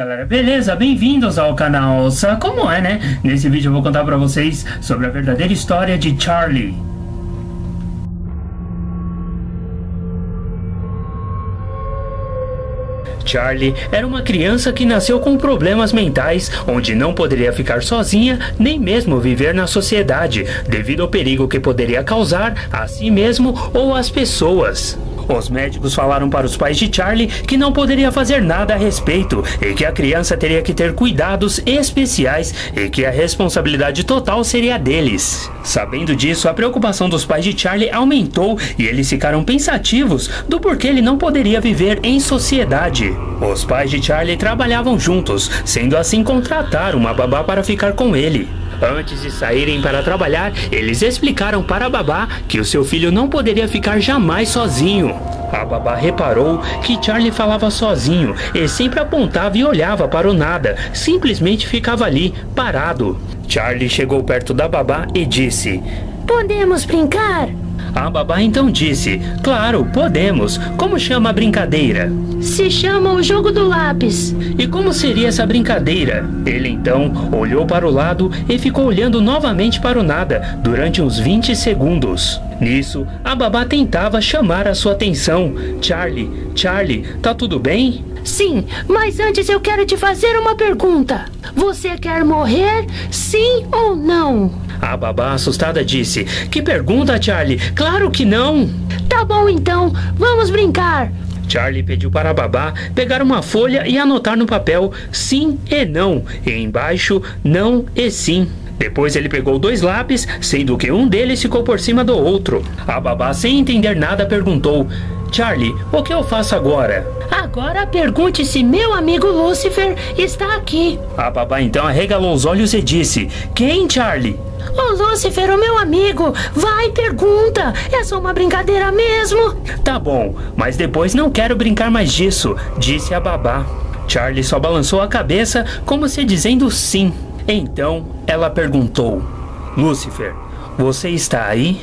galera, beleza? Bem-vindos ao canal Sa Como é, né? Nesse vídeo eu vou contar pra vocês sobre a verdadeira história de Charlie. Charlie era uma criança que nasceu com problemas mentais, onde não poderia ficar sozinha nem mesmo viver na sociedade, devido ao perigo que poderia causar a si mesmo ou às pessoas. Os médicos falaram para os pais de Charlie que não poderia fazer nada a respeito e que a criança teria que ter cuidados especiais e que a responsabilidade total seria deles. Sabendo disso, a preocupação dos pais de Charlie aumentou e eles ficaram pensativos do porquê ele não poderia viver em sociedade. Os pais de Charlie trabalhavam juntos, sendo assim contratar uma babá para ficar com ele. Antes de saírem para trabalhar, eles explicaram para a babá que o seu filho não poderia ficar jamais sozinho. A babá reparou que Charlie falava sozinho e sempre apontava e olhava para o nada, simplesmente ficava ali, parado. Charlie chegou perto da babá e disse: Podemos brincar? A babá então disse: Claro, podemos. Como chama a brincadeira? Se chama o jogo do lápis. E como seria essa brincadeira? Ele então olhou para o lado e ficou olhando novamente para o nada durante uns 20 segundos. Nisso, a babá tentava chamar a sua atenção. Charlie, Charlie, tá tudo bem? Sim, mas antes eu quero te fazer uma pergunta. Você quer morrer? Sim ou não? A babá assustada disse: Que pergunta, Charlie? Claro que não! Tá bom então, vamos brincar! Charlie pediu para a babá pegar uma folha e anotar no papel sim e não, e embaixo não e sim. Depois ele pegou dois lápis, sendo que um deles ficou por cima do outro. A babá, sem entender nada, perguntou: Charlie, o que eu faço agora? Agora pergunte se meu amigo Lucifer está aqui. A babá então arregalou os olhos e disse: Quem, Charlie? Ô Lucifer, o meu amigo, vai, pergunta. É só uma brincadeira mesmo. Tá bom, mas depois não quero brincar mais disso, disse a babá. Charlie só balançou a cabeça como se dizendo sim. Então ela perguntou: Lucifer, você está aí?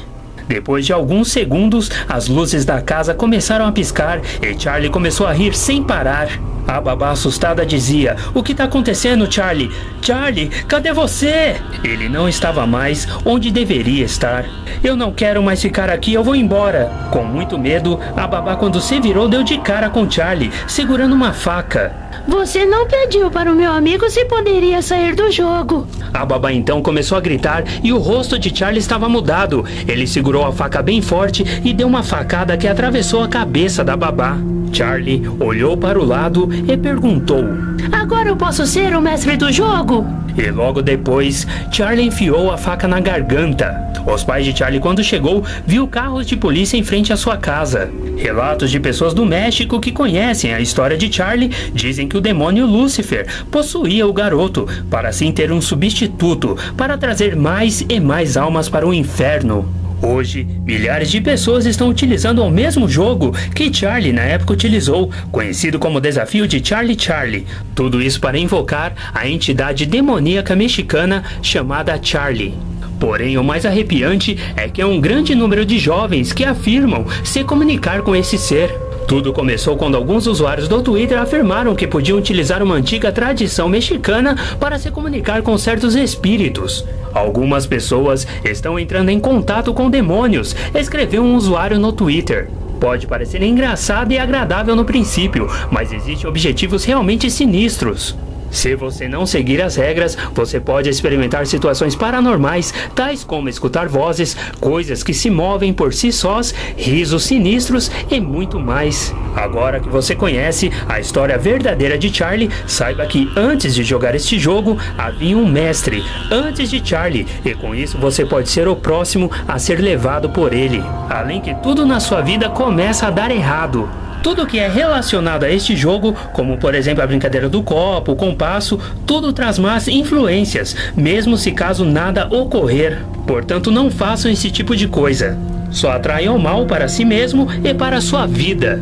Depois de alguns segundos, as luzes da casa começaram a piscar e Charlie começou a rir sem parar. A babá assustada dizia: O que está acontecendo, Charlie? Charlie, cadê você? Ele não estava mais onde deveria estar. Eu não quero mais ficar aqui, eu vou embora. Com muito medo, a babá, quando se virou, deu de cara com Charlie, segurando uma faca. Você não pediu para o meu amigo se poderia sair do jogo. A babá então começou a gritar e o rosto de Charlie estava mudado. Ele segurou a faca bem forte e deu uma facada que atravessou a cabeça da babá. Charlie olhou para o lado e perguntou: Agora eu posso ser o mestre do jogo? E logo depois, Charlie enfiou a faca na garganta. Os pais de Charlie, quando chegou, viu carros de polícia em frente à sua casa. Relatos de pessoas do México que conhecem a história de Charlie dizem que o demônio Lúcifer possuía o garoto para assim ter um substituto para trazer mais e mais almas para o inferno. Hoje, milhares de pessoas estão utilizando o mesmo jogo que Charlie na época utilizou, conhecido como Desafio de Charlie Charlie. Tudo isso para invocar a entidade demoníaca mexicana chamada Charlie. Porém, o mais arrepiante é que é um grande número de jovens que afirmam se comunicar com esse ser. Tudo começou quando alguns usuários do Twitter afirmaram que podiam utilizar uma antiga tradição mexicana para se comunicar com certos espíritos. Algumas pessoas estão entrando em contato com demônios, escreveu um usuário no Twitter. Pode parecer engraçado e agradável no princípio, mas existem objetivos realmente sinistros. Se você não seguir as regras, você pode experimentar situações paranormais, tais como escutar vozes, coisas que se movem por si sós, risos sinistros e muito mais. Agora que você conhece a história verdadeira de Charlie, saiba que antes de jogar este jogo havia um mestre antes de Charlie, e com isso você pode ser o próximo a ser levado por ele. Além que tudo na sua vida começa a dar errado. Tudo que é relacionado a este jogo, como por exemplo a brincadeira do copo, o compasso, tudo traz más influências, mesmo se caso nada ocorrer. Portanto, não façam esse tipo de coisa. Só atraiam mal para si mesmo e para a sua vida.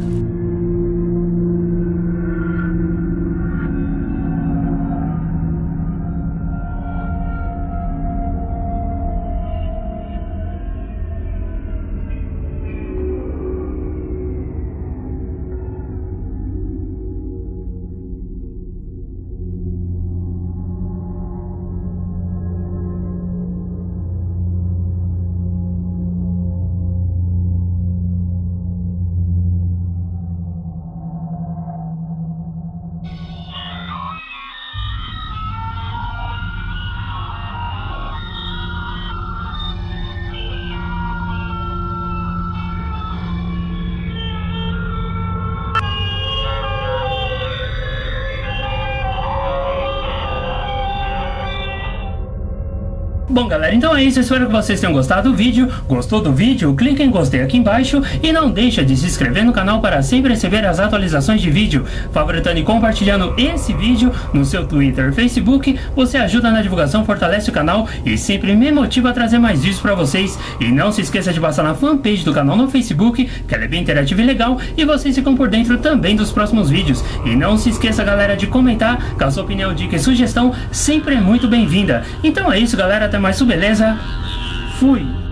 Bom, galera, então é isso. Espero que vocês tenham gostado do vídeo. Gostou do vídeo? Clique em gostei aqui embaixo e não deixa de se inscrever no canal para sempre receber as atualizações de vídeo. Favoritando e compartilhando esse vídeo no seu Twitter, Facebook, você ajuda na divulgação, fortalece o canal e sempre me motiva a trazer mais vídeos para vocês. E não se esqueça de passar na fanpage do canal no Facebook, que ela é bem interativa e legal, e vocês ficam por dentro também dos próximos vídeos. E não se esqueça, galera, de comentar, sua opinião, dica e sugestão sempre é muito bem-vinda. Então é isso, galera. Até mais, beleza? Fui!